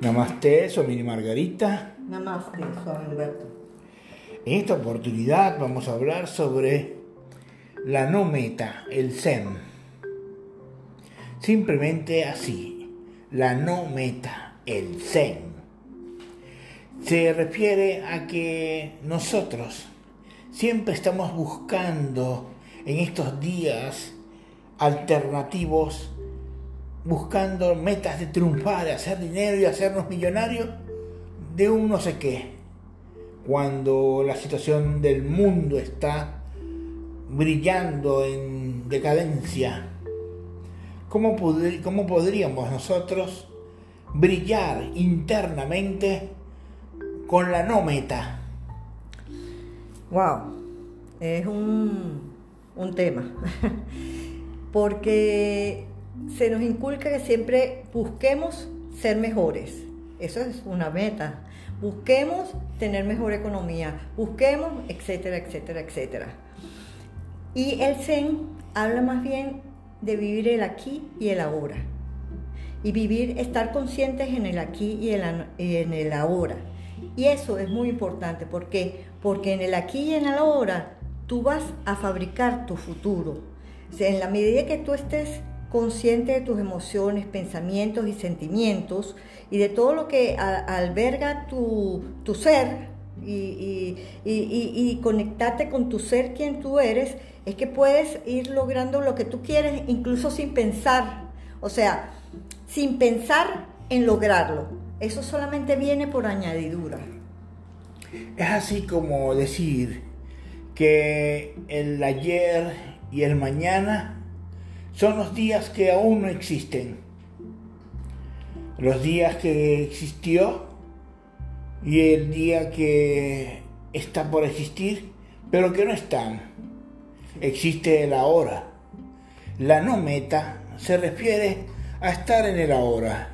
Namaste, soy Mini Margarita. Namaste, soy Humberto. En esta oportunidad vamos a hablar sobre la no meta, el Zen. Simplemente así, la no meta, el Zen. Se refiere a que nosotros siempre estamos buscando en estos días alternativos buscando metas de triunfar, de hacer dinero y hacernos millonarios de un no sé qué. Cuando la situación del mundo está brillando en decadencia, ¿cómo, cómo podríamos nosotros brillar internamente con la no meta? Wow, es un, un tema. Porque se nos inculca que siempre busquemos ser mejores. Eso es una meta. Busquemos tener mejor economía, busquemos, etcétera, etcétera, etcétera. Y el Zen habla más bien de vivir el aquí y el ahora. Y vivir, estar conscientes en el aquí y en el ahora. Y eso es muy importante. ¿Por qué? Porque en el aquí y en el ahora tú vas a fabricar tu futuro. O en la medida que tú estés consciente de tus emociones, pensamientos y sentimientos y de todo lo que alberga tu, ser y, y, conectarte con tu ser, quien tú eres, es que puedes ir logrando lo que tú quieres incluso sin pensar, o sea, sin pensar en lograrlo. Eso solamente viene por añadidura. Es así como decir que el ayer y el mañana son los días que aún no existen. Los días que existió y el día que está por existir, pero que no están. Existe el ahora. La no meta se refiere a estar en el ahora.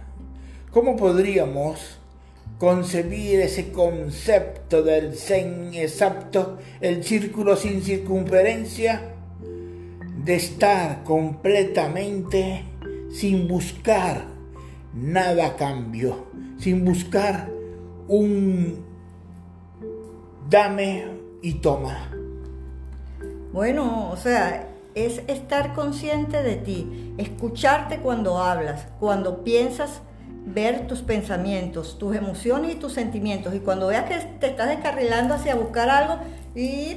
¿Cómo podríamos concebir ese concepto del zen exacto, el círculo sin circunferencia? De estar completamente sin buscar nada a cambio, sin buscar un dame y toma. Bueno, o sea, es estar consciente de ti, escucharte cuando hablas, cuando piensas, ver tus pensamientos, tus emociones y tus sentimientos. Y cuando veas que te estás descarrilando hacia buscar algo, y,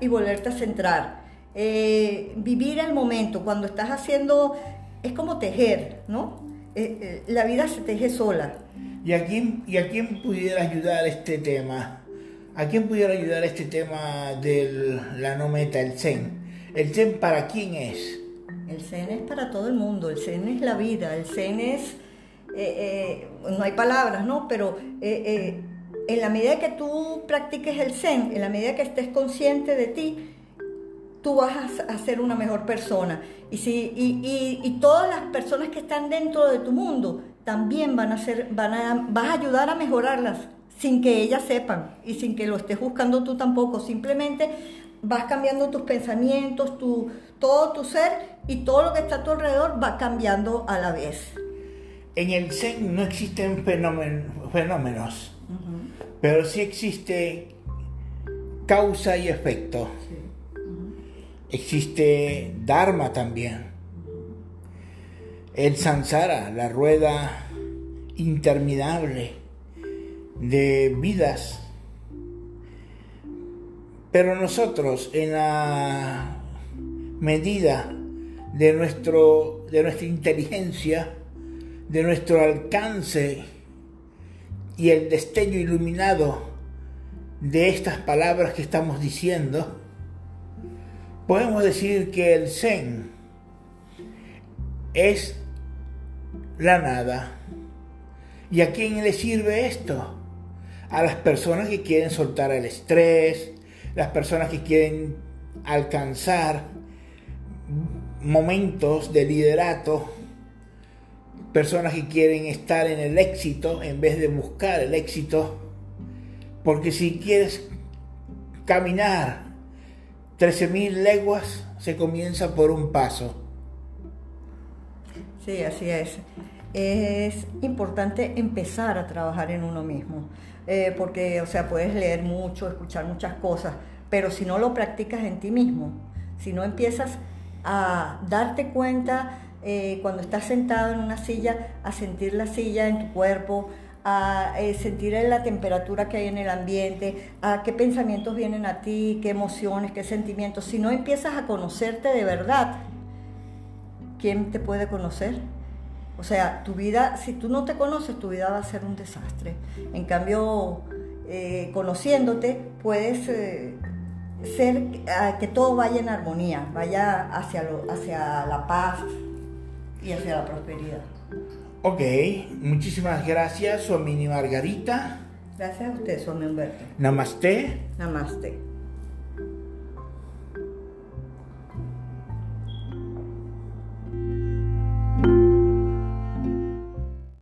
y volverte a centrar. Eh, vivir el momento, cuando estás haciendo, es como tejer, ¿no? Eh, eh, la vida se teje sola. ¿Y a, quién, ¿Y a quién pudiera ayudar este tema? ¿A quién pudiera ayudar este tema de la no meta, el Zen? ¿El Zen para quién es? El Zen es para todo el mundo, el Zen es la vida, el Zen es, no hay palabras, ¿no? Pero en la medida que tú practiques el Zen, en la medida que estés consciente de ti, tú vas a, ser una mejor persona. Y, si, y, todas las personas que están dentro de tu mundo también van a ser, van a, vas a ayudar a mejorarlas sin que ellas sepan y sin que lo estés buscando tú tampoco. Simplemente vas cambiando tus pensamientos, tu, todo tu ser y todo lo que está a tu alrededor va cambiando a la vez. En el Zen no existen fenómenos, pero sí existe causa y efecto. Existe Dharma también. El Sansara, la rueda interminable de vidas. Pero nosotros, en la medida de, nuestro, de nuestra inteligencia, de nuestro alcance y el destello iluminado de estas palabras que estamos diciendo, podemos decir que el Zen es la nada. ¿Y a quién le sirve esto? A las personas que quieren soltar el estrés, las personas que quieren alcanzar momentos de liderato, personas que quieren estar en el éxito en vez de buscar el éxito, porque si quieres caminar 13.000 leguas se comienza por un paso. Sí, así es. es importante empezar a trabajar en uno mismo. Eh, porque, o sea, puedes leer mucho, escuchar muchas cosas, pero si no lo practicas en ti mismo, si no empiezas a darte cuenta eh, cuando estás sentado en una silla, a sentir la silla en tu cuerpo, a eh, sentir la temperatura que hay en el ambiente, a qué pensamientos vienen a ti, qué emociones, qué sentimientos. Si no empiezas a conocerte de verdad, ¿quién te puede conocer? O sea, tu vida, si tú no te conoces, tu vida va a ser un desastre. En cambio, eh, conociéndote, puedes ser que todo vaya en armonía, vaya hacia, lo, hacia la paz y hacia la prosperidad. Ok, muchísimas gracias, Suamini Margarita. Gracias a usted, Suami Humberto. Namaste. Namaste.